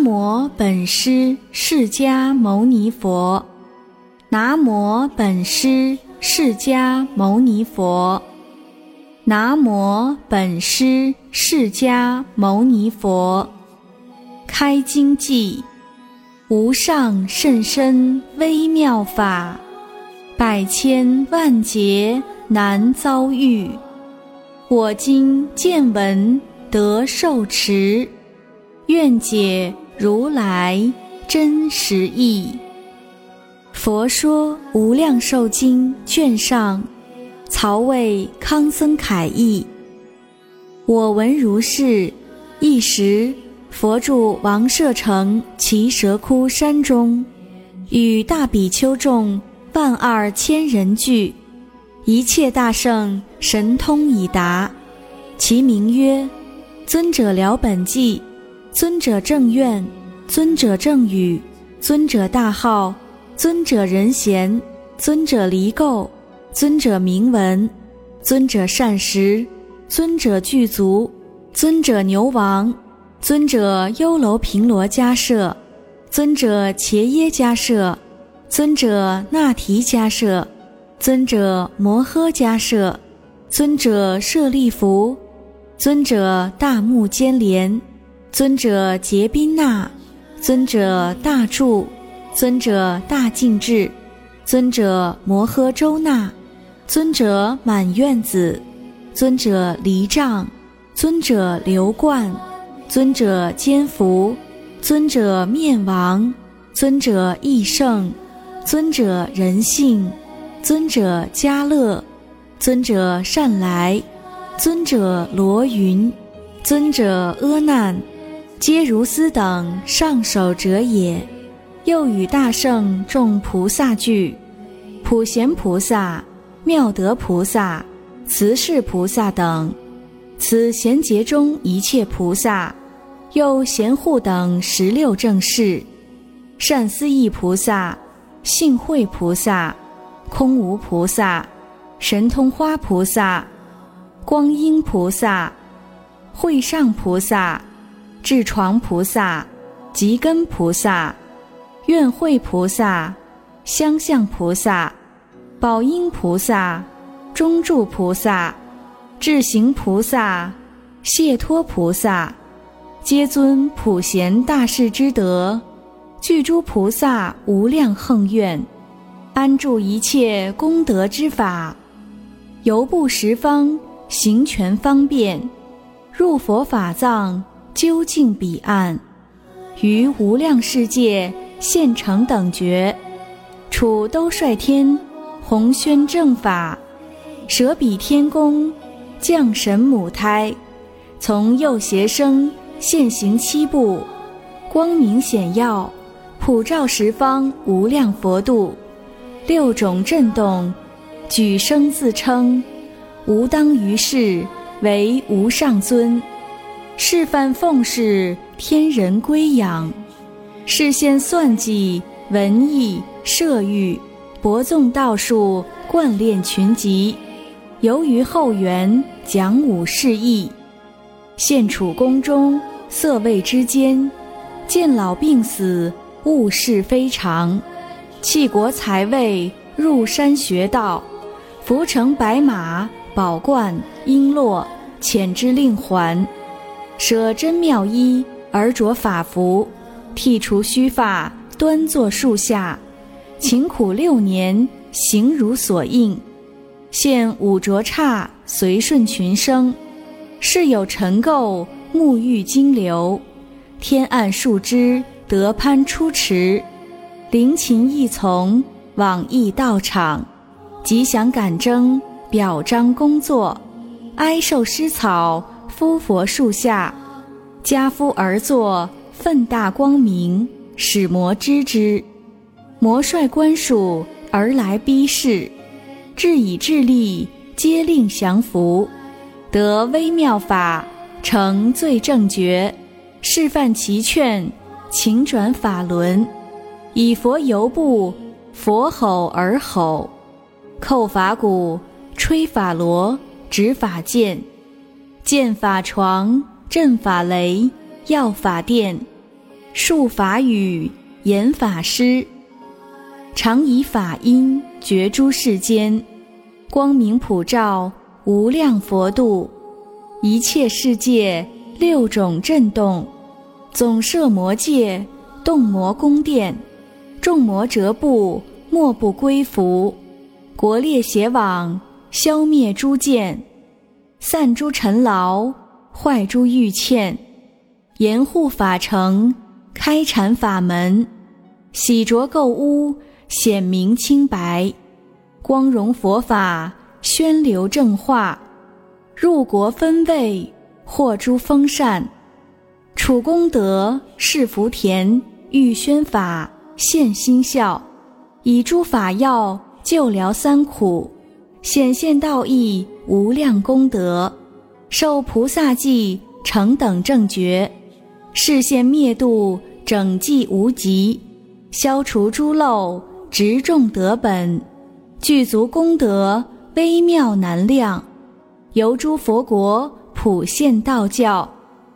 南无本师释迦牟尼佛。南无本师释迦牟尼佛。南无本师释迦牟尼佛。开经偈：无上甚深微妙法，百千万劫难遭遇。我今见闻得受持。愿解如来真实义。佛说《无量寿经》卷上，曹魏康僧楷译。我闻如是：一时，佛住王舍城奇蛇窟山中，与大比丘众万二千人聚，一切大圣神通已达。其名曰：尊者了本纪。尊者正愿，尊者正语，尊者大号，尊者人贤，尊者离垢，尊者明文，尊者善食，尊者具足，尊者牛王，尊者优楼频罗迦舍，尊者伽耶迦舍，尊者那提迦舍，尊者摩诃迦舍，尊者舍利弗，尊者大目犍连。尊者结宾那，尊者大住，尊者大净智，尊者摩诃周那，尊者满院子，尊者离障，尊者流冠，尊者坚福，尊者面王，尊者义圣，尊者仁性，尊者家乐，尊者善来，尊者罗云，尊者阿难。皆如斯等上首者也，又与大圣众菩萨聚，普贤菩萨、妙德菩萨、慈氏菩萨等，此贤劫中一切菩萨，又贤护等十六正士，善思意菩萨、性慧菩萨、空无菩萨、神通花菩萨、光阴菩萨、会上菩萨。智床菩萨、吉根菩萨、愿慧菩萨、相向菩萨、宝音菩萨、中住菩萨、智行菩萨、谢脱菩萨，皆尊普贤大士之德，具诸菩萨无量恒愿，安住一切功德之法，游步十方行权方便，入佛法藏。究竟彼岸，于无量世界现成等觉，处都率天，弘宣正法，舍彼天宫，降神母胎，从右胁生现行七步，光明显耀，普照十方无量佛度，六种震动，举声自称，吾当于世为无上尊。示范奉事天人归养，事现算计文艺射御，博纵道术贯练群集，由于后园讲武示义，现处宫中色位之间，见老病死物事非常，弃国财位入山学道，伏乘白马宝冠璎珞遣之令还。舍真妙衣而着法服，剃除须发，端坐树下，勤苦六年，行如所应。现五浊刹，随顺群生。世有尘垢，沐浴金流。天暗树枝，得攀出池。灵禽异从，往诣道场。吉祥感征，表彰工作。哀受施草。夫佛树下，家夫而坐，奋大光明，使魔知之。魔率官属而来逼视，智以智力，皆令降服。得微妙法，成最正觉，示范其劝，请转法轮，以佛游步，佛吼而吼，叩法鼓，吹法螺，执法剑。剑法床，阵法雷，药法殿，术法语，言法师，常以法音觉诸世间，光明普照，无量佛度，一切世界六种震动，总摄魔界，动魔宫殿，众魔折布，莫不归服，国列邪网，消灭诸见，散诸尘劳，坏诸欲欠，严护法城。开禅法门，洗濯垢污，显明清白，光荣佛法，宣流正化，入国分位，获诸丰善，处功德，是福田，欲宣法，现心孝，以诸法药救疗三苦，显现道义，无量功德，受菩萨记，成等正觉，示现灭度。整济无极，消除诸漏，植众德本，具足功德，微妙难量。由诸佛国，普现道教，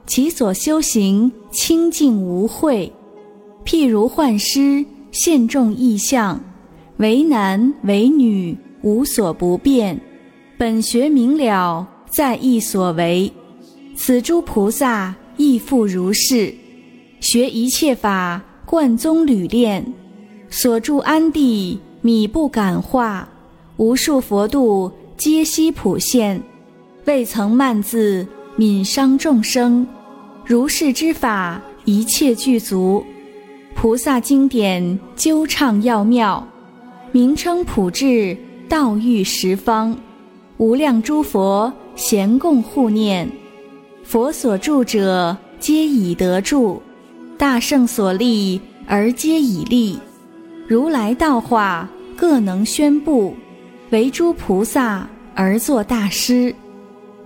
其所修行清净无秽。譬如幻师现众异象，为男为女，无所不变。本学明了，在意所为。此诸菩萨亦复如是。学一切法，贯宗履练，所住安地，米不感化。无数佛度，皆悉普现，未曾慢字，悯伤众生。如是之法，一切具足。菩萨经典，究畅要妙，名称普至，道誉十方。无量诸佛咸共护念，佛所住者，皆已得住。大圣所立而皆以立，如来道化各能宣布，为诸菩萨而作大师，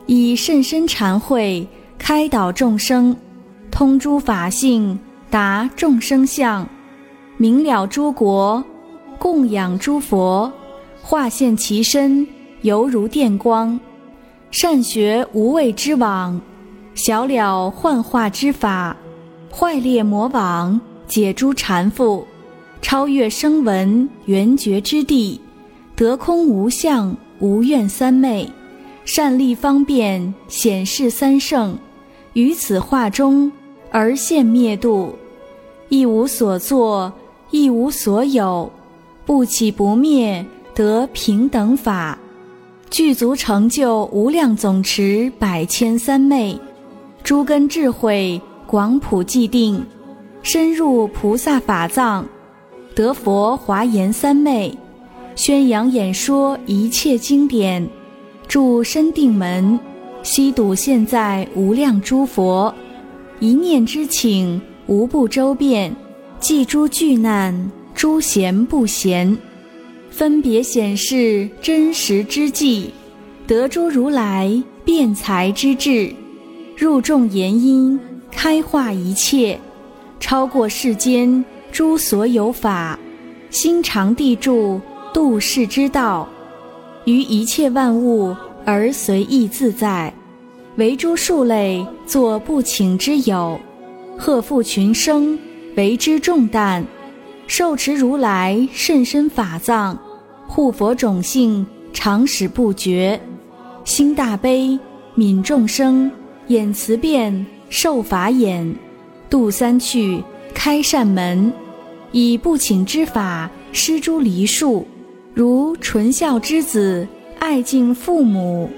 以甚深禅慧开导众生，通诸法性，达众生相，明了诸国，供养诸佛，化现其身，犹如电光，善学无畏之网，晓了幻化之法。坏裂魔网，解诸缠缚，超越声闻缘觉之地，得空无相无愿三昧，善利方便显示三圣，于此化中而现灭度，亦无所作，亦无所有，不起不灭，得平等法，具足成就无量总持百千三昧，诸根智慧。广普既定，深入菩萨法藏，得佛华严三昧，宣扬演说一切经典，住深定门，悉睹现在无量诸佛，一念之请无不周遍，济诸巨难，诸贤不贤，分别显示真实之际，得诸如来辩才之智，入众言音。开化一切，超过世间诸所有法，心常地住度世之道，于一切万物而随意自在，为诸数类作不请之友，贺负群生为之重担，受持如来甚深法藏，护佛种性常使不绝，心大悲悯众生，眼慈变。受法眼，度三趣，开善门，以不请之法施诸梨树，如纯孝之子爱敬父母，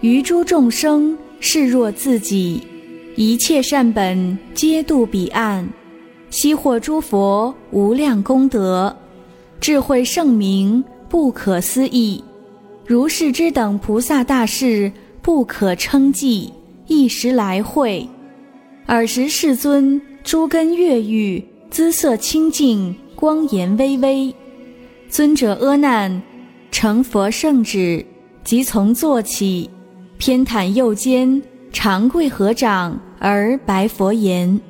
于诸众生视若自己，一切善本皆度彼岸，悉获诸佛无量功德，智慧圣明不可思议，如是之等菩萨大士不可称计，一时来会。尔时世尊诸根悦欲，姿色清净，光颜巍巍。尊者阿难，成佛圣旨，即从坐起，偏袒右肩，长跪合掌而白佛言：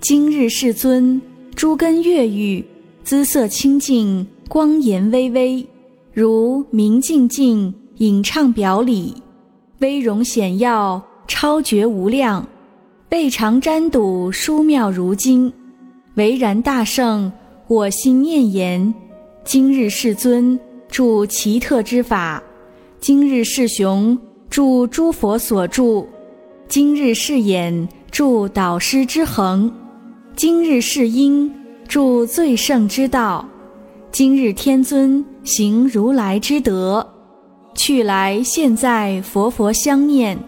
今日世尊诸根悦欲，姿色清净，光颜巍巍，如明镜净，影唱表里，威容显耀，超绝无量。背常瞻睹殊妙如金，唯然大圣，我心念言：今日世尊著奇特之法，今日世雄著诸佛所著，今日世眼著导师之恒，今日世音著最胜之道，今日天尊行如来之德，去来现在佛佛相念，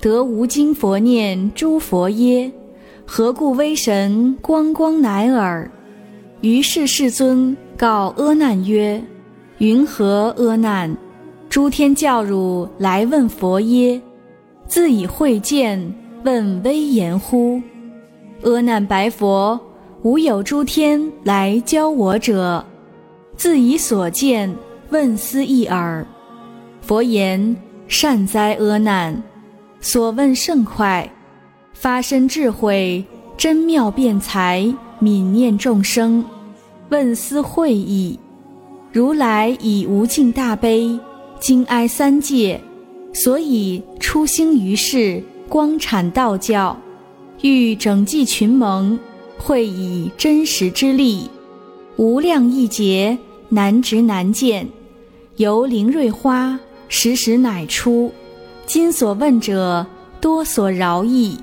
得无今佛念诸佛耶？何故威神光光乃尔？于是世尊告阿难曰：“云何阿难？诸天教汝来问佛耶？自以慧见问威严乎？”阿难白佛：“无有诸天来教我者，自以所见问思义耳。”佛言：“善哉，阿难！所问甚快。”发身智慧，真妙辩才，悯念众生，问思会意。如来以无尽大悲，经哀三界，所以出兴于世，光阐道教，欲整济群蒙，会以真实之力，无量亿劫难值难见，由灵瑞花时时乃出。今所问者，多所饶益。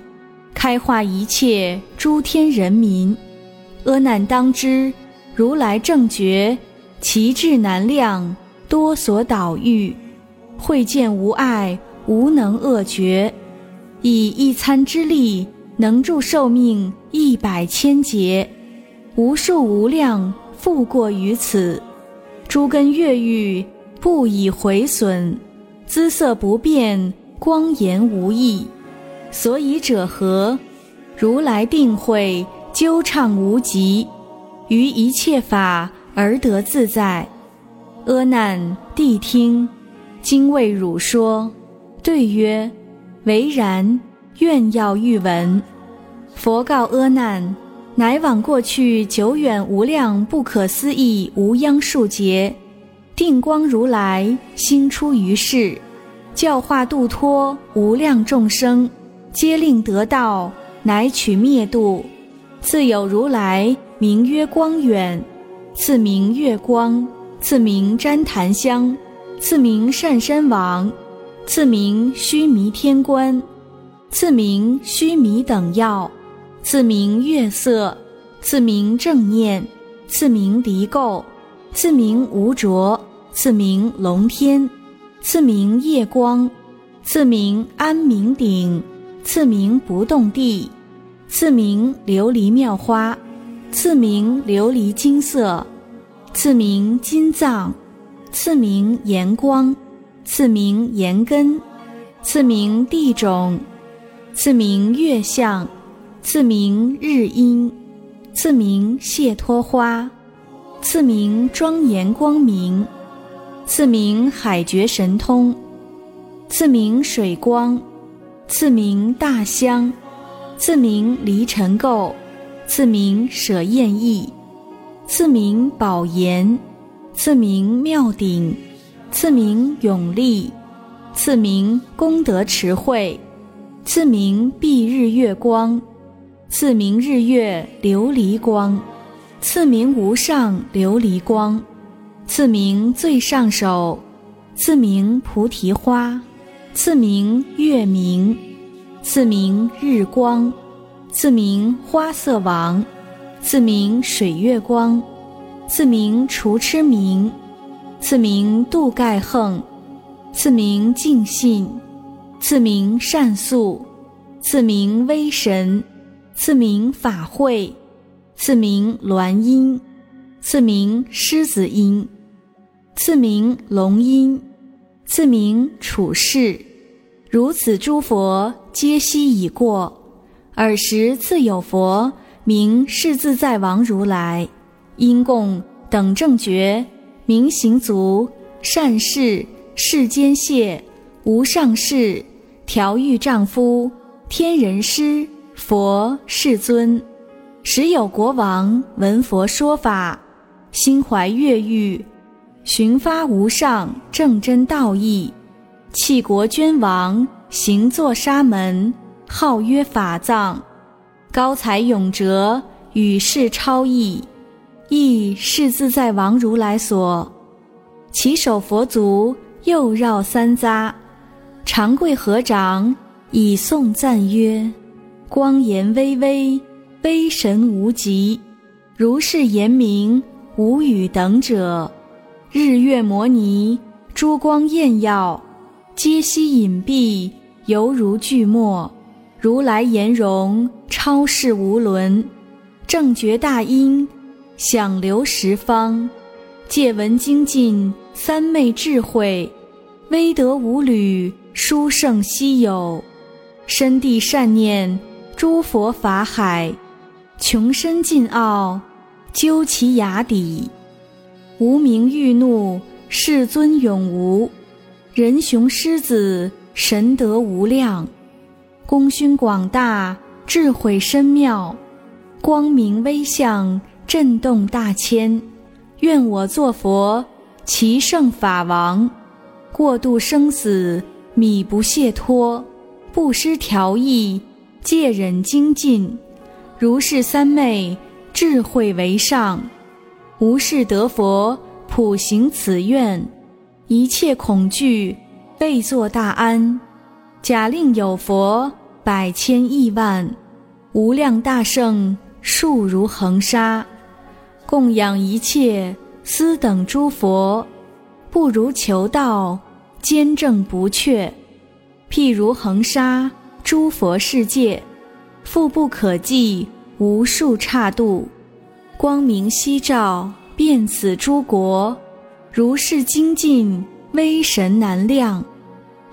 开化一切诸天人民，阿难当知，如来正觉，其智难量，多所导欲，会见无碍，无能恶绝，以一餐之力，能助寿命一百千劫，无数无量复过于此，诸根越狱不以毁损，姿色不变，光颜无异。所以者何？如来定慧究畅无极，于一切法而得自在。阿难，谛听，今为汝说。对曰：唯然，愿要欲闻。佛告阿难：乃往过去久远无量不可思议无央数劫，定光如来心出于世，教化度脱无量众生。皆令得道，乃取灭度。自有如来名曰光远，次名月光，次名旃檀香，次名善身王，次名须弥天官，次名须弥等药，赐名月色，赐名正念，赐名离垢，赐名无着，赐名龙天，赐名夜光，赐名安明顶。赐名不动地，赐名琉璃妙花，赐名琉璃金色，赐名金藏，赐名炎光，赐名炎根，赐名地种，赐名月相，赐名日阴，赐名谢脱花，赐名庄严光明，赐名海觉神通，赐名水光。赐名大香，赐名离尘垢，赐名舍厌意，赐名宝岩，赐名妙顶，赐名永利，赐名功德池慧，赐名蔽日月光，赐名日月琉璃光，赐名无上琉璃光，赐名最上首，赐名菩提花。赐名月明，赐名日光，赐名花色王，赐名水月光，赐名除痴明，赐名度盖横，赐名净信，赐名善素，赐名威神，赐名法会，赐名鸾音，赐名狮子音，赐名龙音，赐名处世。如此诸佛皆悉已过，尔时自有佛名世自在王如来，因供等正觉明行足善事世间谢无上士调御丈夫天人师佛世尊，时有国王闻佛说法，心怀悦欲，寻发无上正真道义。弃国捐王，行作沙门，号曰法藏。高才永哲，与世超异，亦是自在王如来所。其手佛足又绕三匝，长跪合掌以颂赞曰：“光颜巍巍，威神无极，如是言明，无与等者。日月摩尼，珠光艳耀，皆悉隐蔽，犹如巨墨。如来颜容，超世无伦。正觉大音，响流十方，借闻精进。”三昧智慧，威德无侣，殊胜稀有；深地善念，诸佛法海，穷深尽奥，究其崖底。无名欲怒，世尊永无；人雄狮子，神德无量。功勋广大，智慧深妙，光明威相，震动大千。愿我作佛。其圣法王，过度生死，米不懈脱，不失调意，戒忍精进，如是三昧，智慧为上，无事得佛，普行此愿，一切恐惧，备作大安，假令有佛百千亿万，无量大圣，数如恒沙，供养一切。斯等诸佛，不如求道，坚正不却。譬如恒沙诸佛世界，复不可计，无数刹度，光明夕照，遍此诸国。如是精进，威神难量，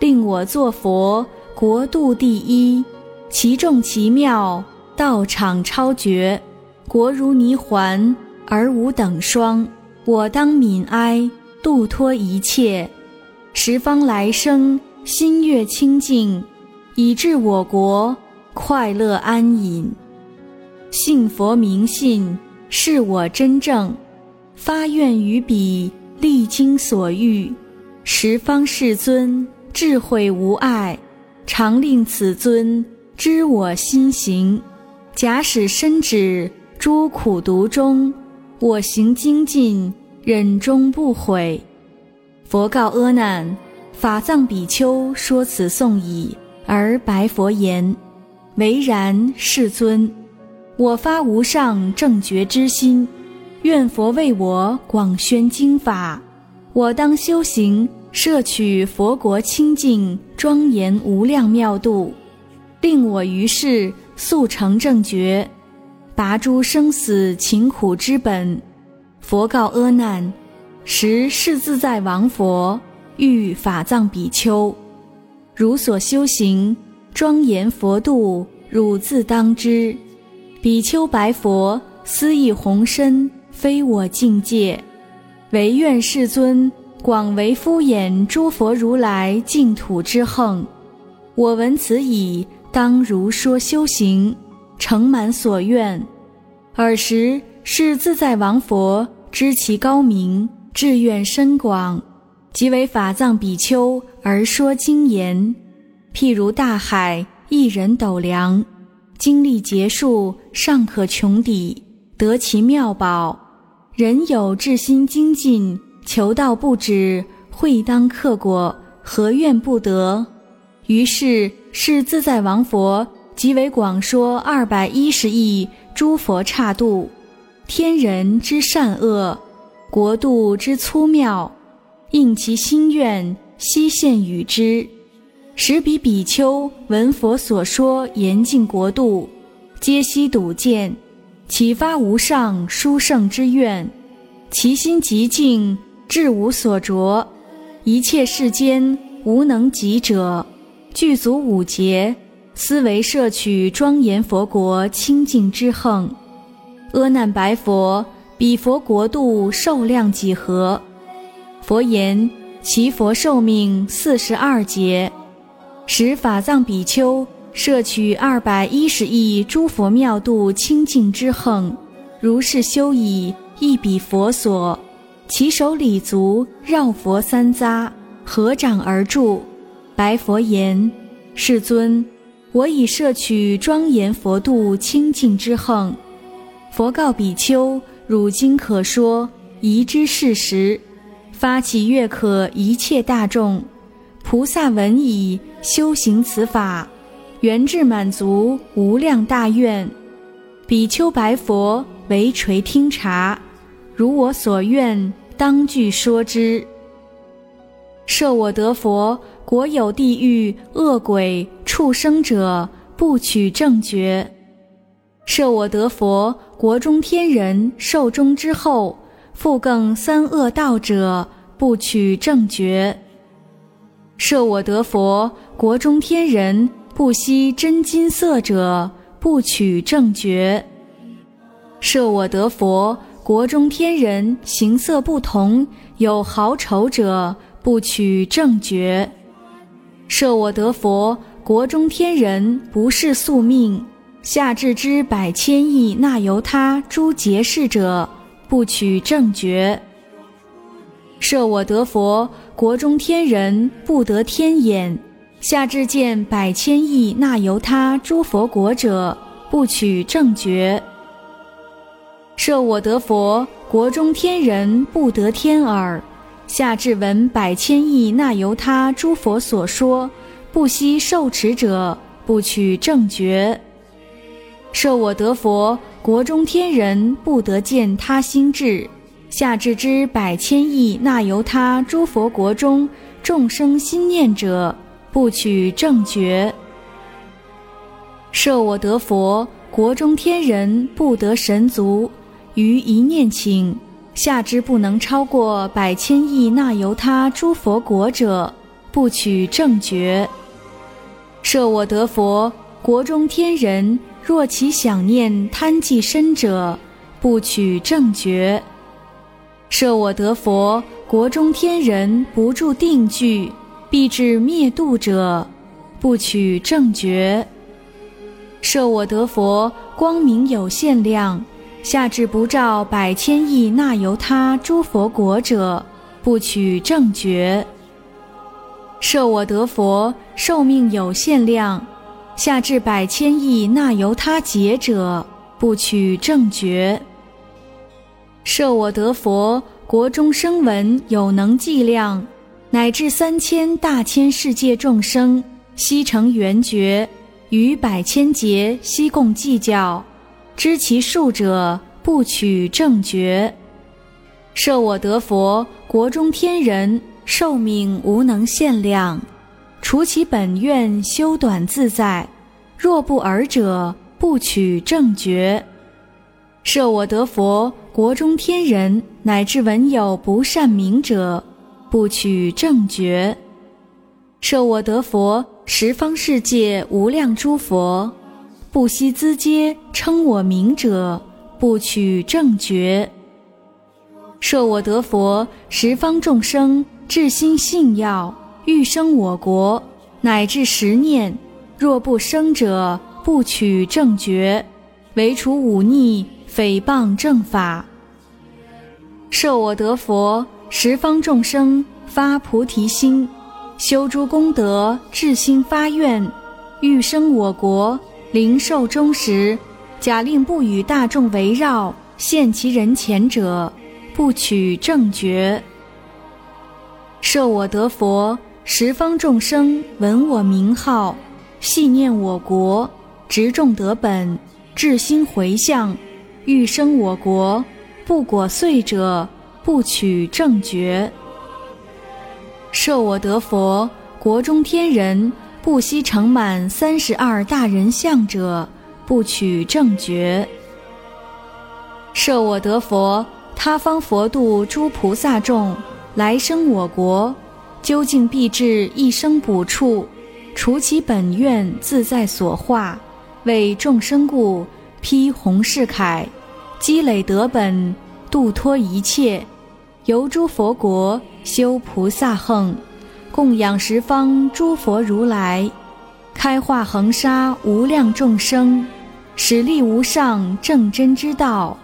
令我作佛，国度第一，其众奇妙，道场超绝，国如泥环，而无等双。我当悯哀，度脱一切十方来生，心悦清净，以致我国快乐安隐。信佛明信，是我真正发愿于彼，历经所欲，十方世尊智慧无碍，常令此尊知我心行。假使身止诸苦毒中。我行精进，忍终不悔。佛告阿难：法藏比丘说此颂已，而白佛言：“唯然，世尊。我发无上正觉之心，愿佛为我广宣经法。我当修行，摄取佛国清净庄严无量妙度，令我于世速成正觉。”拔诸生死勤苦之本，佛告阿难：实是自在王佛欲法藏比丘，汝所修行庄严佛度，汝自当知。比丘白佛：思意宏深，非我境界，唯愿世尊广为敷衍诸佛如来净土之横。我闻此已，当如说修行。成满所愿，尔时是自在王佛知其高明，志愿深广，即为法藏比丘而说经言。譬如大海，一人斗量，经历劫数，尚可穷抵，得其妙宝。人有至心精进，求道不止，会当克果，何愿不得？于是是自在王佛。即为广说二百一十亿诸佛刹度，天人之善恶，国度之粗妙，应其心愿，悉现与之。使彼比丘闻佛所说严净国度，皆悉睹见，启发无上殊胜之愿，其心极静，志无所着，一切世间无能及者，具足五劫。思维摄取庄严佛国清净之横，阿难白佛：彼佛国度寿量几何？佛言：其佛寿命四十二劫。使法藏比丘摄取二百一十亿诸佛妙度清净之横，如是修已，亦彼佛所。其手礼足绕佛三匝，合掌而住。白佛言：世尊。我已摄取庄严佛度清净之横，佛告比丘：汝今可说，宜之事实。发起悦可一切大众，菩萨闻已，修行此法，圆至满足无量大愿。比丘白佛，唯垂听察，如我所愿，当具说之。设我得佛，国有地狱恶鬼畜生者，不取正觉；设我得佛，国中天人寿终之后，复更三恶道者。不取正觉，设我得佛国中天人不惜真金色者，不取正觉；设我得佛国中天人形色不同，有好丑者，不取正觉；设我得佛国中天人不是宿命，下至之百千亿那由他诸劫世者，不取正觉。设我得佛国中天人不得天眼，下至见百千亿那由他诸佛国者，不取正觉。设我得佛国中天人不得天耳，下至闻百千亿那由他诸佛所说，不惜受持者，不取正觉。设我得佛国中天人不得见他心智。下至之百千亿那由他诸佛国中众生心念者，不取正觉。设我得佛国中天人不得神足，于一念请下之不能超过百千亿那由他诸佛国者，不取正觉。设我得佛国中天人若其想念贪计身者，不取正觉。设我得佛国中天人不住定聚，必至灭度者，不取正觉。设我得佛光明有限量，下至不照百千亿那由他诸佛国者，不取正觉。设我得佛寿命有限量，下至百千亿那由他劫者，不取正觉。设我得佛国中生闻有能计量，乃至三千大千世界众生悉成圆觉，于百千劫悉共计较，知其数者不取正觉。设我得佛国中天人寿命无能限量，除其本愿修短自在，若不尔者不取正觉。设我得佛。国中天人乃至闻有不善名者，不取正觉。设我得佛十方世界无量诸佛，不惜资阶称我名者，不取正觉。设我得佛十方众生至心信要，欲生我国，乃至十念，若不生者，不取正觉，唯除忤逆。诽谤正法，设我得佛十方众生发菩提心，修诸功德，至心发愿，欲生我国，灵寿终时，假令不与大众围绕，现其人前者，不取正觉。设我得佛十方众生闻我名号，系念我国，执众得本，至心回向。欲生我国，不果遂者，不取正觉。设我得佛国中天人不惜成满三十二大人相者，不取正觉。设我得佛他方佛度诸菩萨众来生我国，究竟必至一生补处，除其本愿自在所化，为众生故。披红饰铠，积累德本，度脱一切，游诸佛国，修菩萨行，供养十方诸佛如来，开化恒沙无量众生，使力无上正真之道，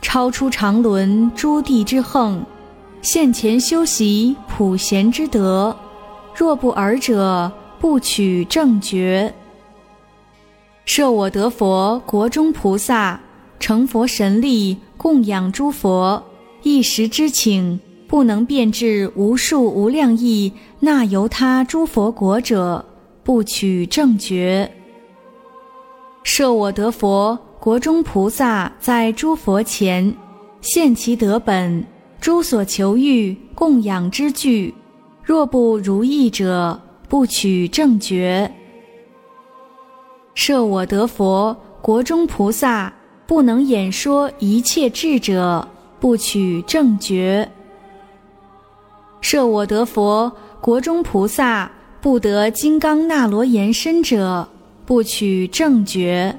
超出常伦诸地之横，现前修习普贤之德，若不尔者，不取正觉。设我得佛国中菩萨，成佛神力，供养诸佛，一时之请，不能变至无数无量亿那由他诸佛国者，不取正觉。设我得佛国中菩萨在诸佛前现其德本，诸所求欲供养之具，若不如意者，不取正觉。设我得佛国中菩萨不能演说一切智者，不取正觉。设我得佛国中菩萨不得金刚那罗延伸者。不取正觉，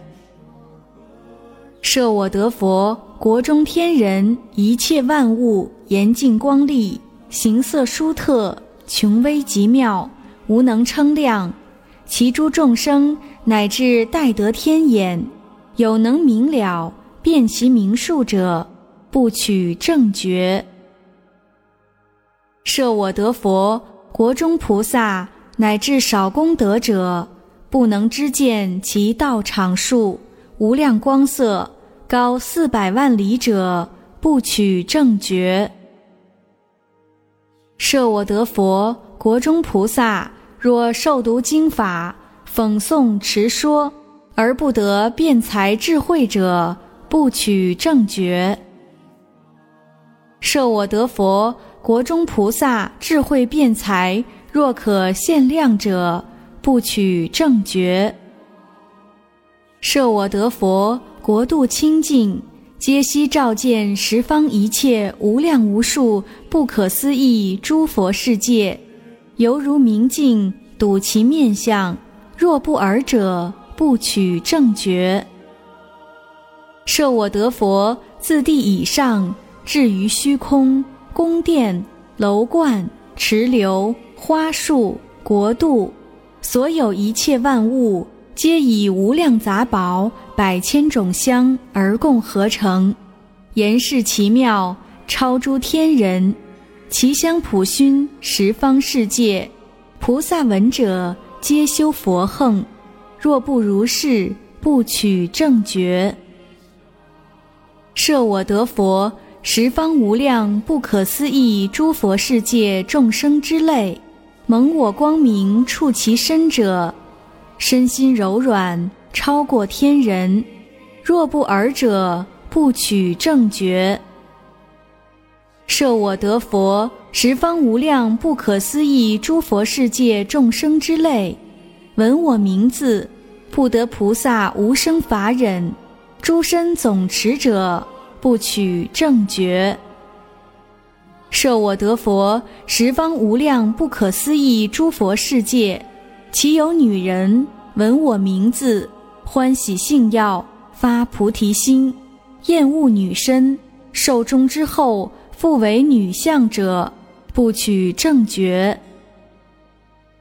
设我得佛国中天人一切万物严净光丽，形色殊特，穷微极妙，无能称量。其诸众生乃至待得天眼，有能明了辨其名数者，不取正觉。设我得佛国中菩萨乃至少功德者。不能知见其道场数无量光色高四百万里者，不取正觉。设我得佛国中菩萨，若受读经法，讽诵持说，而不得辩才智慧者，不取正觉。设我得佛国中菩萨智慧辩才，若可限量者。不取正觉，设我得佛国度清净，皆悉照见十方一切无量无数不可思议诸佛世界，犹如明镜睹其面相。若不尔者，不取正觉。设我得佛自地以上至于虚空，宫殿、楼观、池流、花树、国度。所有一切万物，皆以无量杂宝、百千种香而共合成，言是奇妙，超诸天人。其香普熏十方世界，菩萨闻者皆修佛横。若不如是，不取正觉。设我得佛十方无量不可思议诸佛世界众生之类。蒙我光明触其身者，身心柔软，超过天人。若不尔者，不取正觉。设我得佛十方无量不可思议诸佛世界众生之类，闻我名字，不得菩萨无生法忍，诸身总持者，不取正觉。设我得佛十方无量不可思议诸佛世界，其有女人闻我名字，欢喜信要，发菩提心，厌恶女身，寿终之后复为女相者，不取正觉。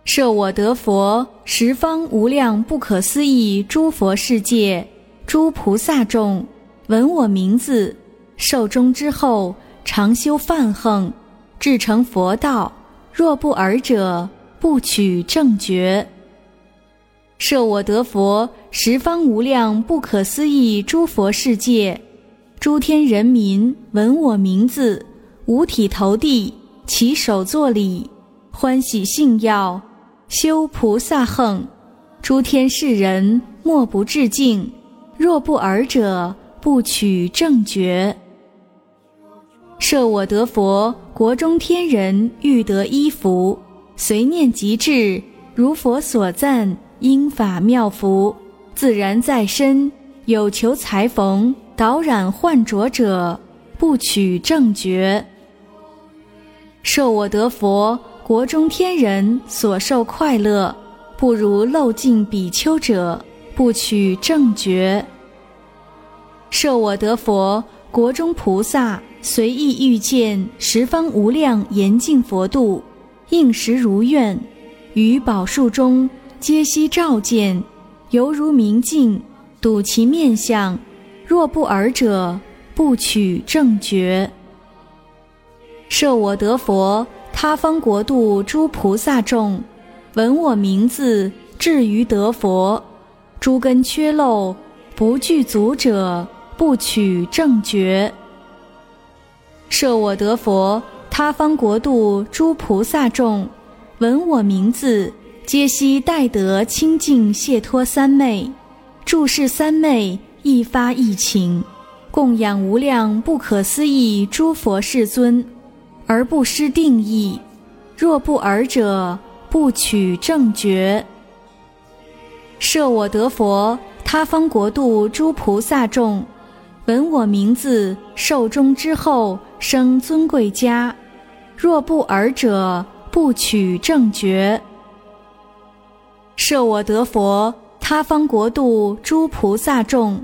设我得佛十方无量不可思议诸佛世界，诸菩萨众闻我名字，寿终之后。常修梵行，至成佛道。若不尔者，不取正觉。设我得佛十方无量不可思议诸佛世界，诸天人民闻我名字，五体投地，起手作礼，欢喜信要，修菩萨行。诸天世人莫不致敬。若不尔者，不取正觉。设我得佛国中天人欲得衣服，随念即至，如佛所赞因法妙福，自然在身。有求财逢导染换着者，不取正觉。受我得佛国中天人所受快乐，不如漏尽比丘者，不取正觉。受我得佛国中菩萨。随意遇见十方无量严净佛度，应时如愿，于宝树中皆悉照见，犹如明镜，睹其面相。若不尔者，不取正觉。设我得佛他方国度诸菩萨众，闻我名字，至于得佛，诸根缺漏不具足者，不取正觉。设我得佛，他方国度诸菩萨众，闻我名字，皆悉待得清净解脱三昧。注释三昧，一发一情，供养无量不可思议诸佛世尊，而不失定义。若不尔者，不取正觉。设我得佛，他方国度诸菩萨众，闻我名字，寿终之后生尊贵家。若不尔者，不取正觉。设我得佛，他方国度诸菩萨众，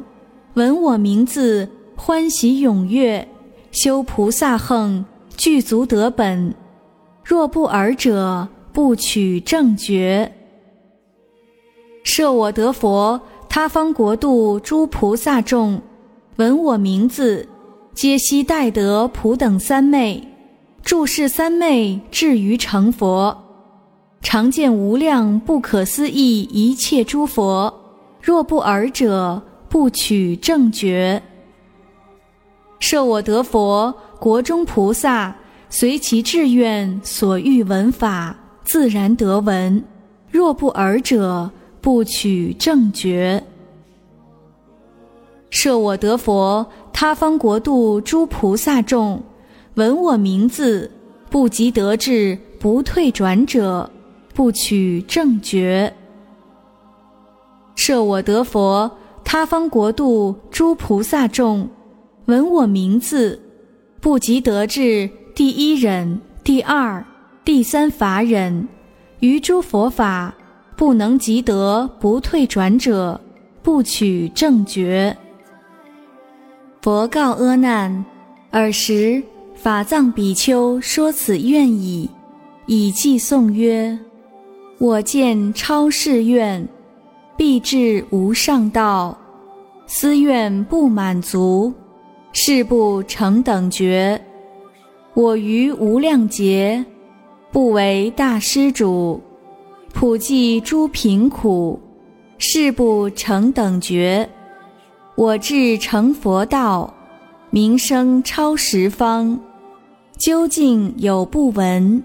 闻我名字，欢喜踊跃，修菩萨行，具足得本。若不尔者，不取正觉。设我得佛，他方国度诸菩萨众，闻我名字，皆悉待得普等三昧，注释三昧，至于成佛，常见无量不可思议一切诸佛。若不尔者，不取正觉。设我得佛，国中菩萨随其志愿所欲闻法，自然得闻。若不尔者，不取正觉。设我得佛，他方国度诸菩萨众，闻我名字，不及得志，不退转者，不取正觉。设我得佛，他方国度诸菩萨众，闻我名字，不及得志，第一忍、第二、第三法忍，于诸佛法。不能及得不退转者，不取正觉。佛告阿难：尔时法藏比丘说此愿已，以偈颂曰：我见超世愿，必至无上道。思愿不满足，誓不成等觉。我于无量劫，不为大施主。普济诸贫苦，誓不成等觉。我至成佛道，名声超十方。究竟有不闻，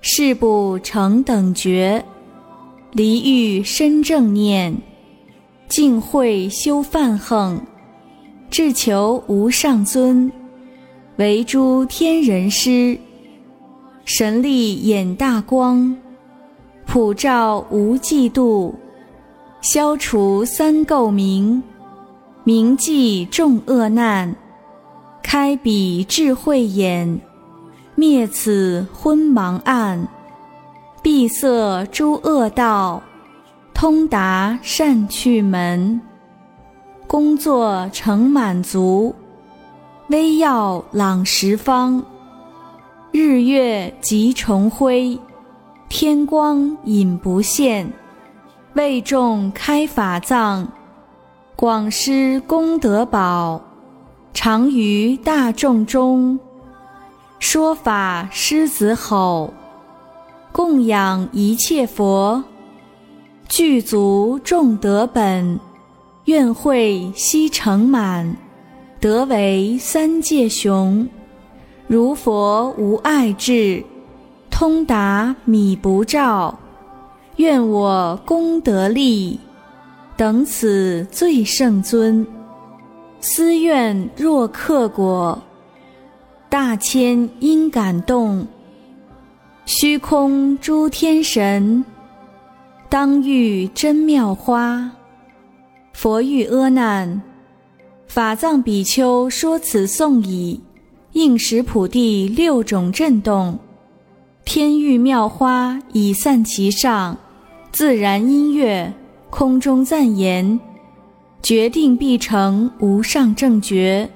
事不成等觉。离欲身正念，净慧修梵行，至求无上尊，为诸天人师。神力眼大光。普照无嫉妒，消除三垢名，明记众恶难，开彼智慧眼，灭此昏盲暗，闭塞诸恶道，通达善趣门，工作成满足，微耀朗十方，日月即重辉。天光隐不现，为众开法藏，广施功德宝，常于大众中说法狮子吼，供养一切佛，具足众德本，愿会悉成满，得为三界雄，如佛无爱智。通达米不照，愿我功德力，等此最胜尊。思愿若克果，大千因感动。虚空诸天神，当遇真妙花。佛遇阿难，法藏比丘说此颂已，应时普地六种震动。天欲妙花已散其上，自然音乐空中赞言，决定必成无上正觉。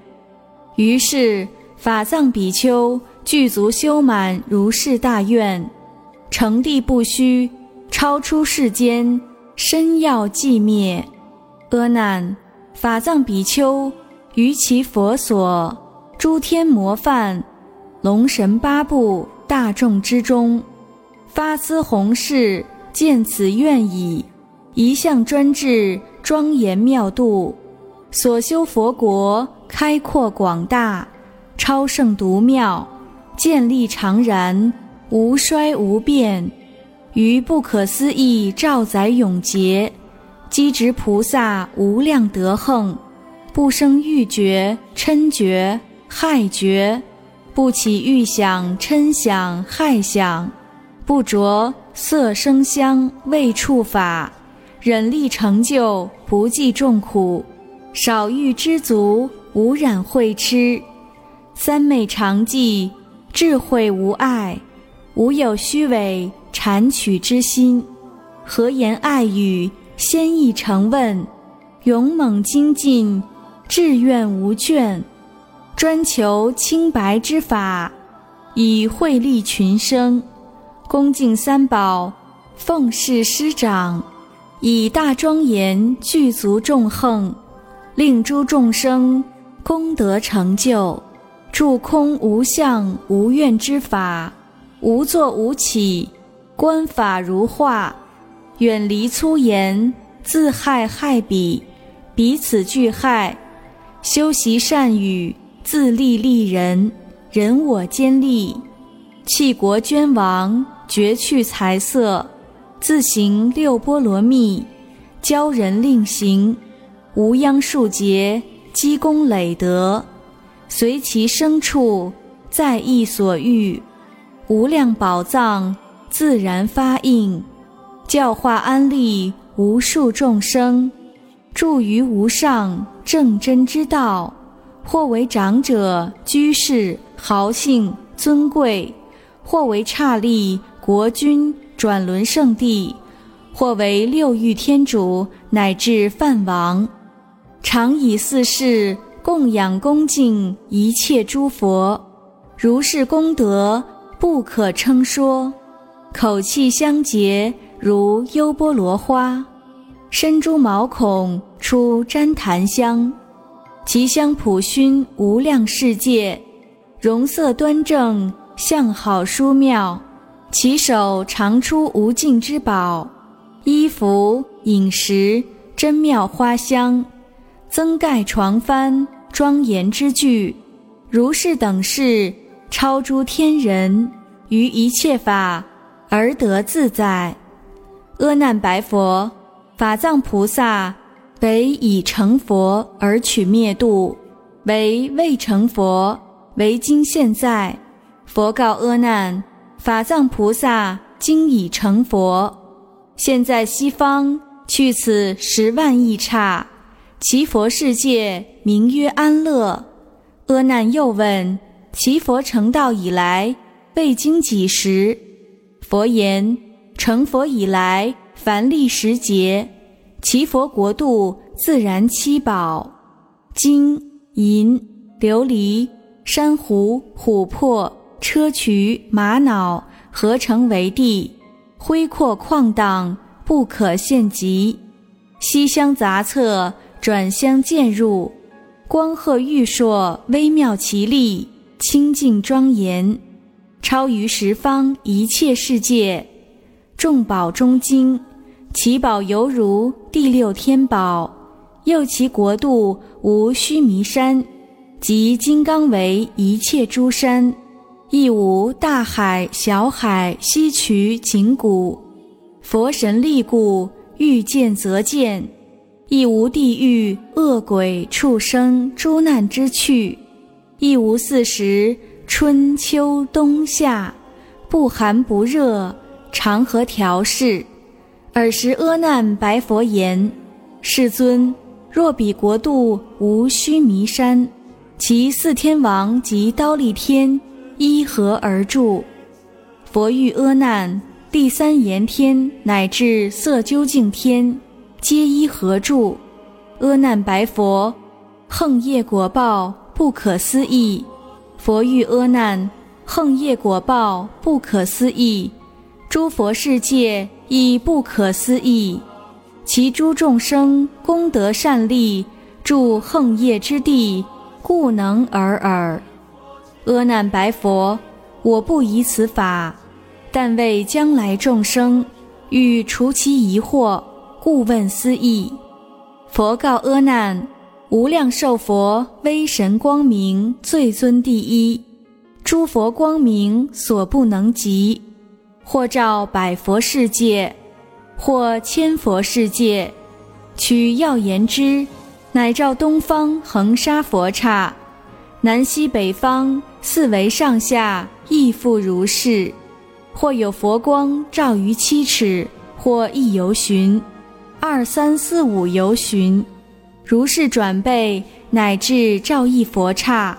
于是法藏比丘具足修满如是大愿，成地不虚，超出世间，身要寂灭。阿难，法藏比丘于其佛所，诸天魔梵，龙神八部。大众之中，发思弘誓，见此愿已，一向专制，庄严妙度，所修佛国开阔广大，超胜独妙，建立常然，无衰无变，于不可思议兆载永劫，积植菩萨无量德行，不生欲觉、嗔觉、害觉，不起欲想、嗔想、害想，不着色声香味触法，忍力成就，不计众苦。少欲知足，无染慧痴；三昧常寂，智慧无碍，无有虚伪谄取之心。和言爱语，先意诚问，勇猛精进，志愿无倦，专求清白之法，以惠利群生。恭敬三宝，奉事师长，以大庄严具足众横。令诸众生功德成就，住空无相无愿之法，无作无起，观法如画，远离粗言，自害害彼，彼此俱害。修习善语，自利利人，人我兼利，弃国捐王，绝去财色，自行六波罗蜜，教人令行。无央数劫，积功累德，随其生处，在意所欲，无量宝藏自然发应，教化安利无数众生，住于无上正真之道，或为长者、居士、豪姓、尊贵，或为刹利、国君、转轮圣地，或为六欲天主，乃至梵王。常以四事供养恭敬一切诸佛，如是功德不可称说。口气香洁如优波罗花，身诸毛孔出旃檀香，其香普熏无量世界。容色端正，相好殊妙，其手常出无尽之宝，衣服饮食珍妙花香。增盖床幡，庄严之具，如是等事，超诸天人，于一切法而得自在。阿难白佛：法藏菩萨为已成佛而取灭度，为未成佛，为今现在。佛告阿难：法藏菩萨今已成佛，现在西方去此十万亿刹。其佛世界名曰安乐。阿难又问：其佛成道以来，未经几时？佛言：成佛以来，凡历时节，其佛国度自然七宝：金银琉璃珊瑚琥珀砗磲玛瑙合成为地，恢阔旷荡，不可限极。西厢杂册。转相渐入，光赫玉烁，微妙奇丽，清净庄严，超于十方一切世界。众宝中精，其宝犹如第六天宝。又其国度无须弥山，即金刚为一切诸山，亦无大海、小海、溪渠、井谷。佛神力故，欲见则见。亦无地狱、恶鬼、畜生、诸难之趣；亦无四时春秋冬夏，不寒不热，常和调适。尔时阿难白佛言：“世尊，若彼国度无须弥山，其四天王及刀立天依何而住？”佛欲阿难，第三炎天乃至色究竟天。皆依何住？阿难白佛：横业果报不可思议。佛欲阿难：横业果报不可思议。诸佛世界亦不可思议。其诸众生功德善利，住横业之地，故能尔尔。阿难白佛：我不疑此法，但为将来众生，欲除其疑惑。故问思义，佛告阿难：无量寿佛威神光明最尊第一，诸佛光明所不能及，或照百佛世界，或千佛世界，取要言之，乃照东方恒沙佛刹，南西北方四维上下亦复如是。或有佛光照于七尺，或亦游旬，二三四五游巡，如是转背，乃至照一佛刹。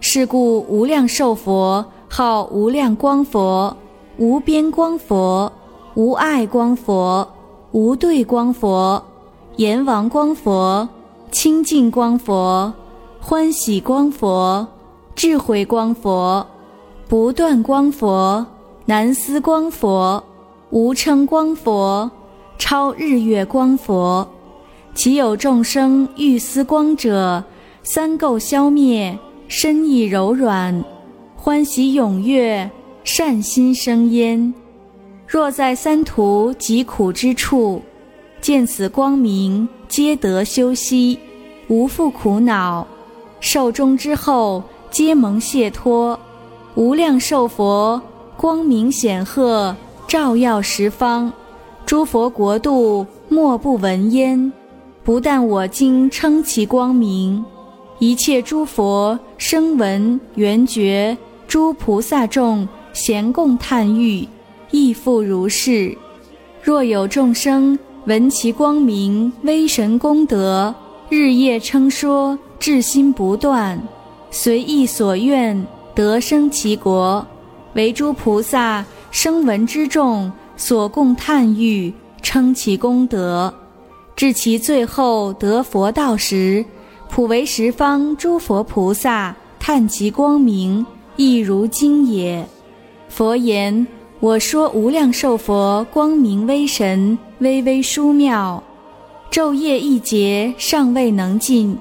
是故无量寿佛号无量光佛、无边光佛、无碍光佛、无对光佛、阎王光佛、清净光佛、欢喜光佛、智慧光佛、不断光佛。南思光佛、无称光佛、超日月光佛，其有众生欲思光者，三垢消灭，身意柔软，欢喜踊跃，善心生焉。若在三途疾苦之处，见此光明，皆得休息，无复苦恼。寿终之后，皆蒙解脱。无量寿佛。光明显赫，照耀十方，诸佛国度莫不闻焉。不但我今称其光明，一切诸佛声闻缘觉诸菩萨众咸共叹誉，亦复如是。若有众生闻其光明威神功德，日夜称说，至心不断，随意所愿，得生其国。为诸菩萨声闻之众所共叹誉，称其功德，至其最后得佛道时，普为十方诸佛菩萨叹其光明，亦如今也。佛言：我说无量寿佛光明威神，巍巍殊妙，昼夜一劫尚未能尽。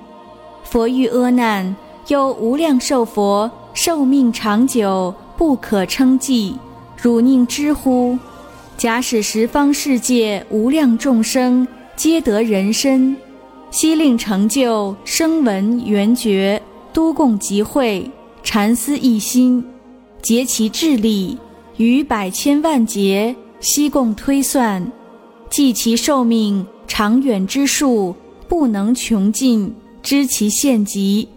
佛欲阿难，又无量寿佛寿命长久。不可称计，汝宁知乎？假使十方世界无量众生皆得人身，悉令成就声闻缘觉，都共集会，禅思一心，竭其智力，于百千万劫悉共推算，计其寿命长远之数，不能穷尽，知其限极。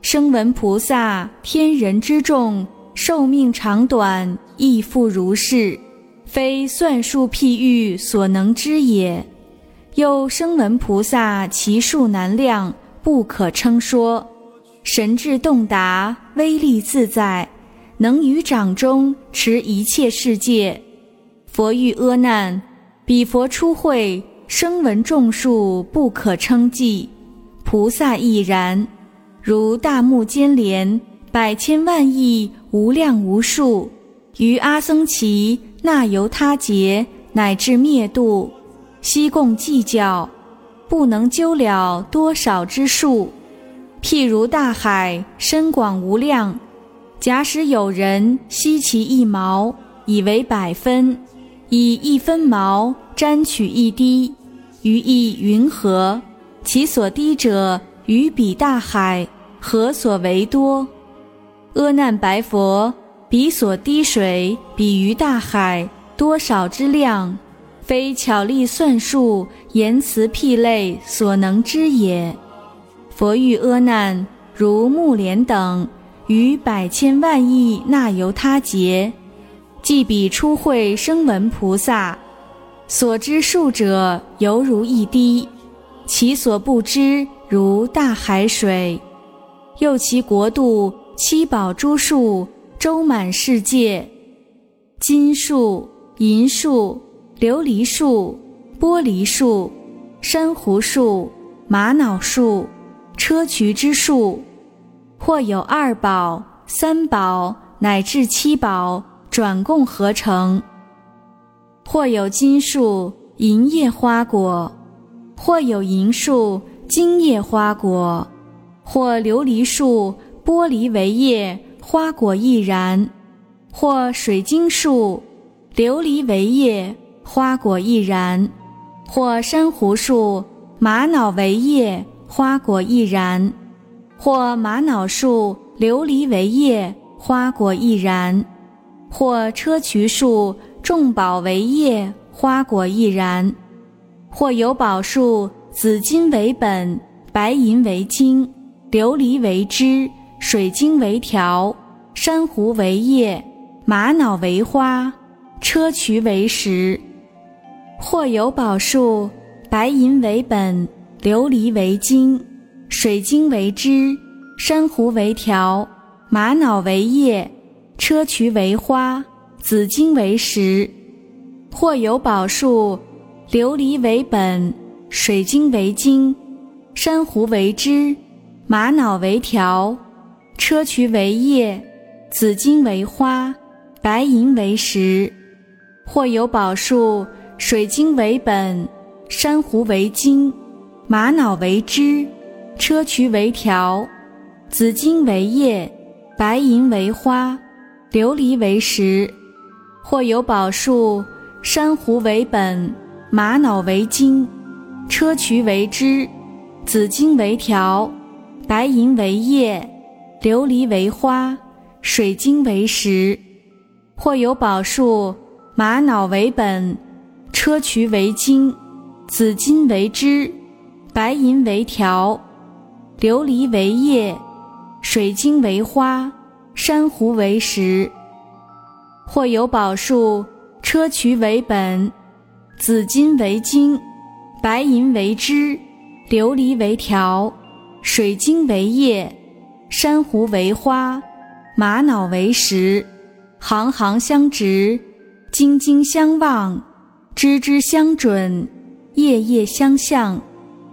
声闻菩萨天人之众。寿命长短亦复如是，非算数譬喻所能知也。又声闻菩萨其数难量，不可称说，神智洞达，威力自在，能于掌中持一切世界。佛欲阿难，彼佛出会，声闻众数不可称计，菩萨亦然，如大木尖莲。百千万亿无量无数，于阿僧祇那由他劫乃至灭度，悉共计较，不能究了多少之数。譬如大海深广无量，假使有人吸其一毛，以为百分，以一分毛沾取一滴，于一云何？其所滴者，于彼大海，何所为多？阿难白佛，彼所滴水，比于大海多少之量，非巧力算数、言辞譬类所能知也。佛欲阿难，如木莲等，于百千万亿那由他劫，即彼初会声闻菩萨，所知数者犹如一滴，其所不知如大海水，又其国度。七宝诸树周满世界，金树、银树、琉璃树、玻璃树、珊瑚树、玛瑙树、砗磲之树，或有二宝、三宝乃至七宝转共合成；或有金树、银叶花果；或有银树、金叶花果；或琉璃树。玻璃为叶，花果亦然；或水晶树，琉璃为叶，花果亦然；或珊瑚树，玛瑙为叶，花果亦然；或玛瑙树、琉璃为叶，花果亦然；或砗磲树、众宝为叶，花果亦然；或有宝树，紫金为本，白银为茎，琉璃为枝，水晶为条，珊瑚为叶，玛瑙为花，砗磲为石。或有宝树，白银为本，琉璃为晶，水晶为枝，珊瑚为条，玛瑙为叶，砗磲为花，紫金为石。或有宝树，琉璃为本，水晶为晶，珊瑚为枝，玛瑙为条，砗磲为叶，紫金为花，白银为石。或有宝树。水晶为本，珊瑚为茎，玛瑙为枝，砗磲为条，紫金为叶，白银为花，琉璃为石。或有宝树，珊瑚为本，玛瑙为茎，砗磲为枝，紫金为条，白银为叶，琉璃为花，水晶为实。或有宝树，玛瑙为本。砗磲为晶，紫金为枝，白银为条，琉璃为叶，水晶为花，珊瑚为石。或有宝树，砗磲为本，紫金为晶，白银为枝，琉璃为条，水晶为叶，珊瑚为花，玛瑙为实，行行相直，晶晶相望。枝枝相准，叶叶相向，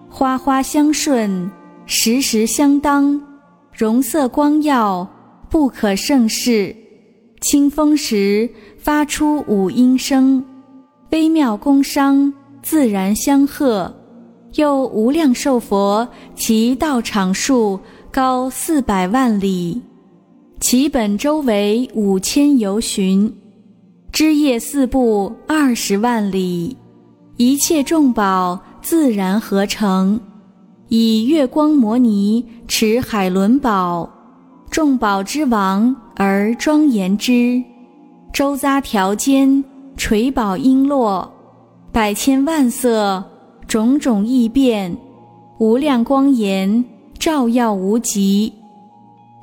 花花相顺，时时相当，容色光耀，不可胜视。清风时发出五音声，微妙宫商，自然相和。又无量寿佛，其道场数高四百万里，其本周围五千由旬。枝叶四部二十万里，一切众宝自然合成，以月光摩尼持海伦宝，众宝之王而庄严之。周匝条间垂宝璎珞，百千万色，种种异变，无量光颜照耀无极，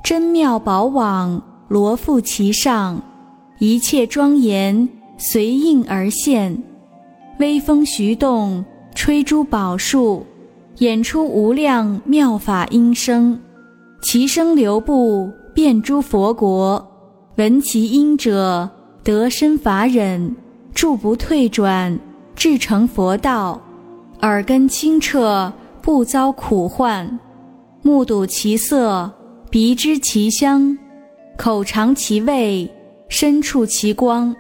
真妙宝网罗覆其上。一切庄严随应而现，微风徐动，吹诸宝树，演出无量妙法音声，其声流布遍诸佛国，闻其音者得身法忍，住不退转，至成佛道，耳根清澈，不遭苦患，目睹其色，鼻知其香，口尝其味。身处其光，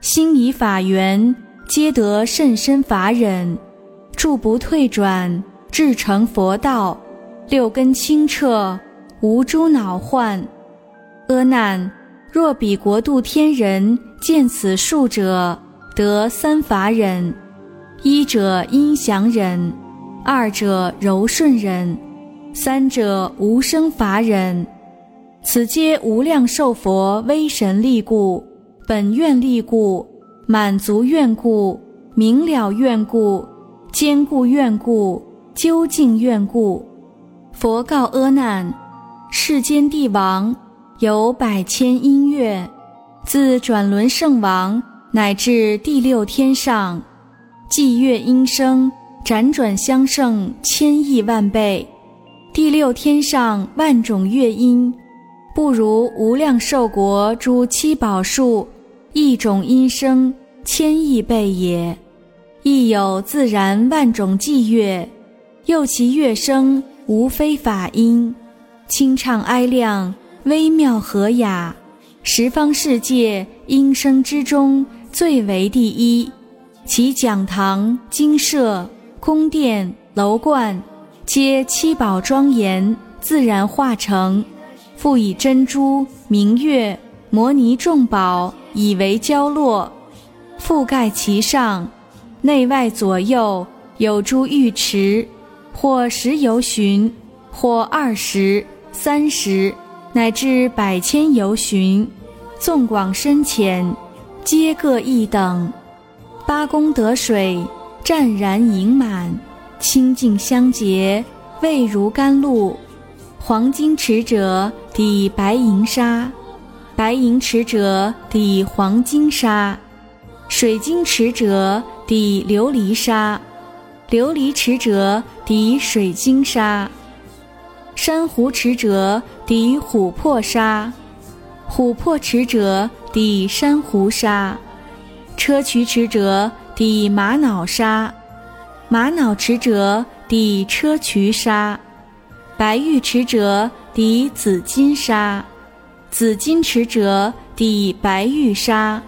心以法缘，皆得甚深法忍，住不退转，至成佛道。六根清澈，无诸恼患。阿难，若彼国度天人见此数者，得三法忍：一者音响忍，二者柔顺忍，三者无生法忍。此皆无量寿佛威神力故，本愿力故，满足愿故，明了愿故，坚固愿故，究竟愿故。佛告阿难：世间帝王有百千音乐，自转轮圣王乃至第六天上，伎乐音声辗转相胜千亿万倍，第六天上万种乐音。不如无量寿国诸七宝树，一种音声千亿倍也。亦有自然万种伎乐，又其乐声无非法音，清畅哀亮，微妙和雅。十方世界音声之中最为第一。其讲堂、精舍、宫殿、楼观，皆七宝庄严，自然化成。复以珍珠、明月、摩尼众宝以为交落，覆盖其上，内外左右有诸浴池，或十由旬，或二十、三十，乃至百千由旬，纵广深浅，皆各一等。八功德水，湛然盈满，清净相洁，味如甘露。黄金池者，抵白银沙；白银池者，抵黄金沙；水晶池者，抵琉璃沙；琉璃池者，抵水晶沙；珊瑚池者，抵琥珀沙；琥珀池者，抵珊瑚沙；砗磲池者，抵玛瑙沙；玛瑙池者，抵砗磲沙。白玉池者，抵紫金沙；紫金池者，抵白玉沙。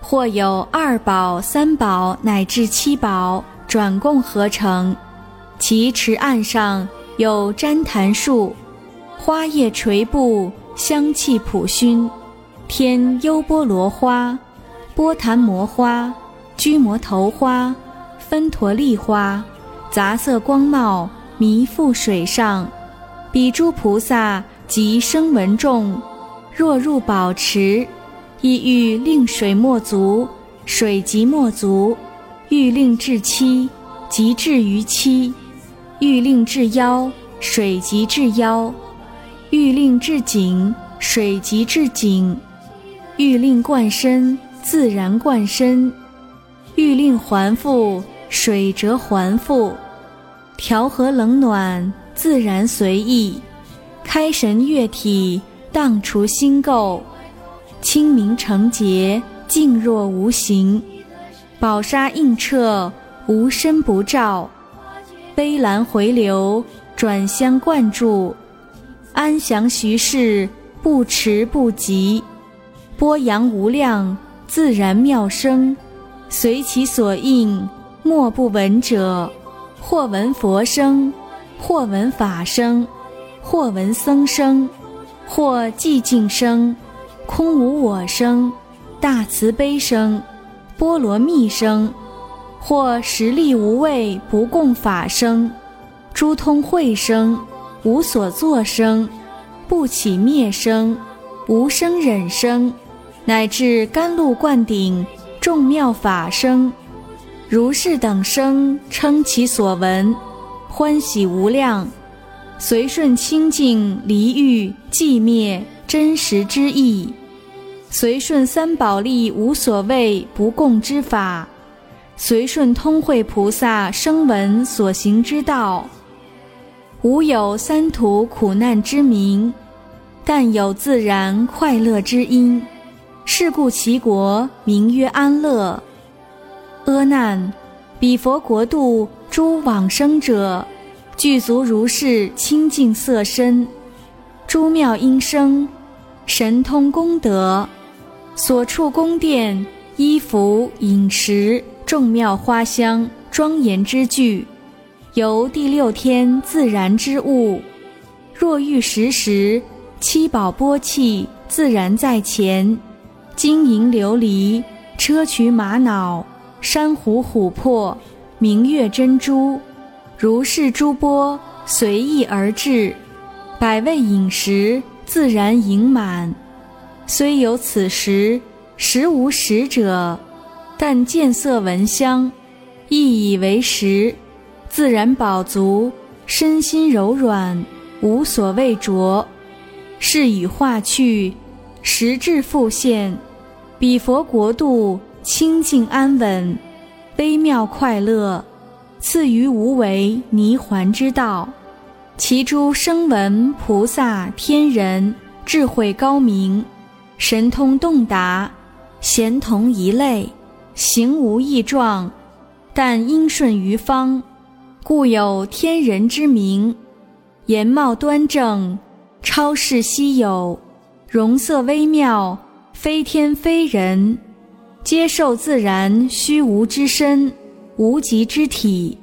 或有二宝、三宝乃至七宝转供合成。其池岸上有旃檀树，花叶垂布，香气普熏。天优波罗花、波檀摩花、居摩头花、芬陀利花，杂色光茂。弥覆水上，彼诸菩萨及声闻众，若入宝池，亦欲令水莫足，水即莫足；欲令至期，即至于期；欲令至腰，水即至腰；欲令至颈，水即至颈；欲令贯身，自然贯身；欲令还复，水折还复。调和冷暖自然随意，开神悦体，荡除心垢，清明澄洁，静若无形。宝沙映彻，无身不照。悲兰回流，转香灌注，安详徐逝，不迟不急。波扬无量，自然妙声，随其所应，莫不闻者。或闻佛声，或闻法声，或闻僧声，或寂静声，空无我声，大慈悲声，波罗蜜声，或实力无畏不共法声，诸通会声，无所作声，不起灭声，无生忍声，乃至甘露灌顶众妙法声。如是等生称其所闻，欢喜无量，随顺清净离欲寂灭真实之意，随顺三宝利无所谓不共之法，随顺通会菩萨声闻所行之道，无有三途苦难之名，但有自然快乐之因，是故其国名曰安乐。阿难，彼佛国度诸往生者，具足如是清净色身，诸妙音声，神通功德，所处宫殿、衣服、饮食、众妙花香、庄严之具，由第六天自然之物，若欲食时，七宝波气自然在前，金银琉璃、砗磲玛瑙。珊瑚、琥珀、明月、珍珠，如是诸波随意而至，百味饮食自然盈满。虽有此时，实无食者，但见色闻香，亦以为食，自然饱足，身心柔软，无所畏着。是以化去，时至复现，彼佛国度。清净安稳，微妙快乐，赐于无为泥环之道。其诸声闻菩萨天人智慧高明，神通洞达，贤同一类，形无异状，但应顺于方，故有天人之名。颜貌端正，超世稀有，容色微妙，非天非人。接受自然虚无之身，无极之体。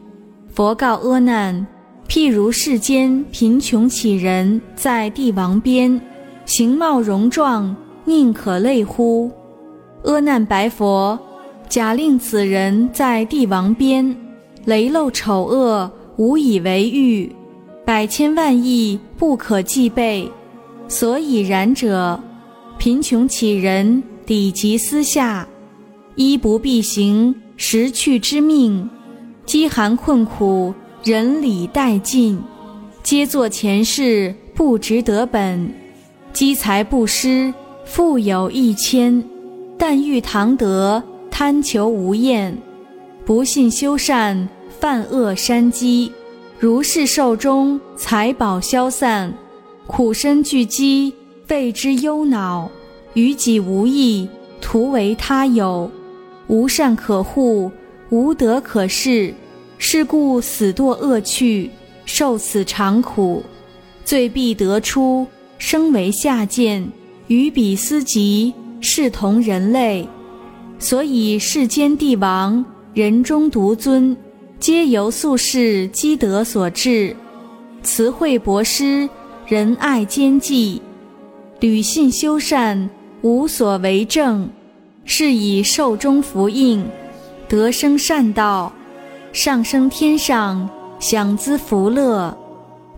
佛告阿难：譬如世间贫穷乞人，在帝王边，形貌容状，宁可累乎？阿难白佛：假令此人在帝王边，雷露丑恶，无以为喻，百千万亿不可计备。所以然者，贫穷乞人，抵及私下，衣不蔽行，食去之命，饥寒困苦，人礼殆尽，皆作前世不值得本，积财不施，富有一千，但欲堂得，贪求无厌，不信修善。犯恶山积，如是寿终，财宝消散，苦身聚积，为之忧恼，于己无益，徒为他有，无善可护，无德可恃，是故死堕恶趣，受此长苦，罪必得出，生为下贱，与彼斯及，视同人类，所以世间帝王，人中独尊。皆由宿世积德所致，慈惠博施，仁爱兼济，履信修善，无所为正，是以寿终福应，得生善道，上升天上，享资福乐，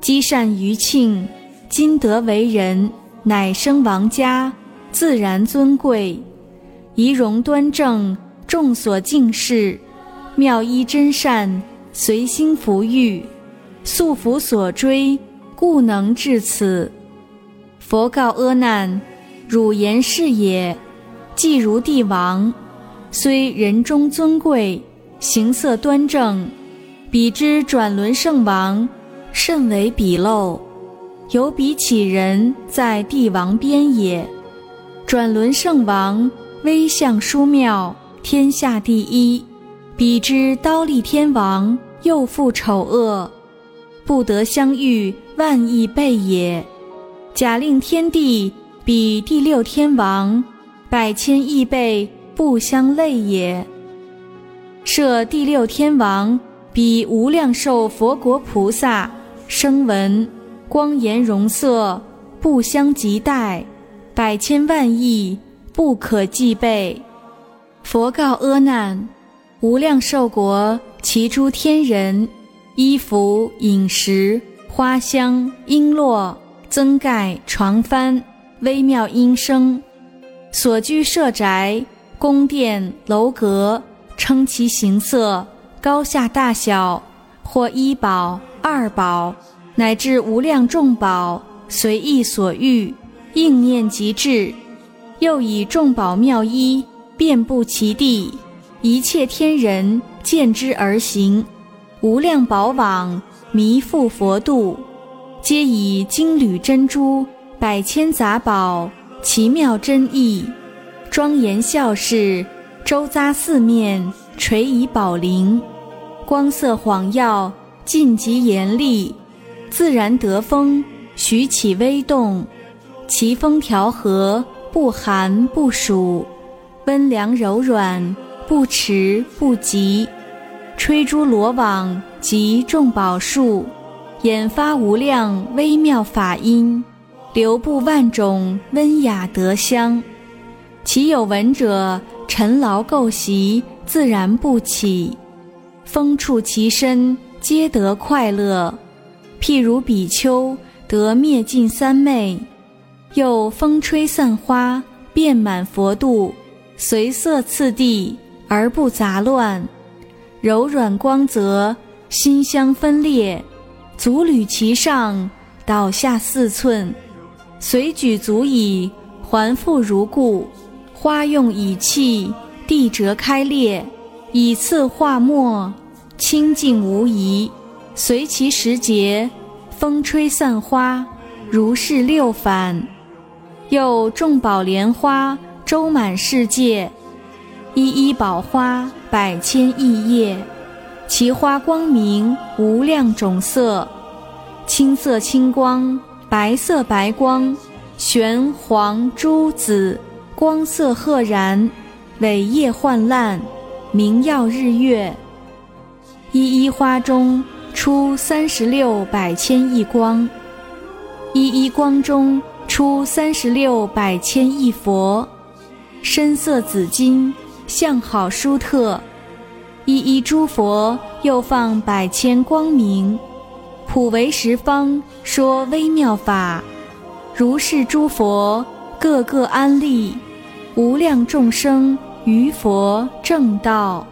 积善余庆，今得为人，乃生王家，自然尊贵，仪容端正，众所敬视。妙一真善，随心福欲，素福所追，故能至此。佛告阿难：汝言是也。既如帝王，虽人中尊贵，形色端正，彼之转轮圣王，甚为鄙陋。有彼乞人，在帝王边也。转轮圣王，威相殊妙，天下第一。彼之刀立天王，又复丑恶，不得相遇，万亿倍也。假令天地比第六天王，百千亿倍不相类也。设第六天王比无量寿佛国菩萨，声闻光颜容色不相及待，百千万亿不可计备。佛告阿难。无量寿国，其诸天人，衣服、饮食、花香、璎珞、增盖、床幡，微妙音声，所居舍宅、宫殿、楼阁，称其形色、高下大小，或一宝、二宝，乃至无量众宝，随意所欲，应念即至。又以众宝妙衣，遍布其地。一切天人见之而行，无量宝网弥覆佛度，皆以金缕珍珠、百千杂宝、奇妙真意，庄严孝事，周匝四面垂以宝铃，光色晃耀，尽极严厉，自然得风，徐起微动，其风调和，不寒不暑，温凉柔软。不迟不急，吹珠罗网及众宝树，演发无量微妙法音，流布万种温雅德香。其有闻者，尘劳垢习，自然不起。风触其身，皆得快乐。譬如比丘得灭尽三昧，又风吹散花，遍满佛度，随色次第。而不杂乱，柔软光泽，馨香分裂，足履其上，倒下四寸，随举足矣，还复如故。花用以器，地折开裂，以次化末，清净无疑。随其时节，风吹散花，如是六反。又众宝莲花，周满世界。一一宝花百千亿叶，其花光明无量种色，青色青光，白色白光，玄黄朱紫，光色赫然，伟业焕烂，明耀日月。一一花中出三十六百千亿光，一一光中出三十六百千亿佛，身色紫金。相好殊特，一一诸佛又放百千光明，普为十方说微妙法。如是诸佛个个安利，无量众生于佛正道。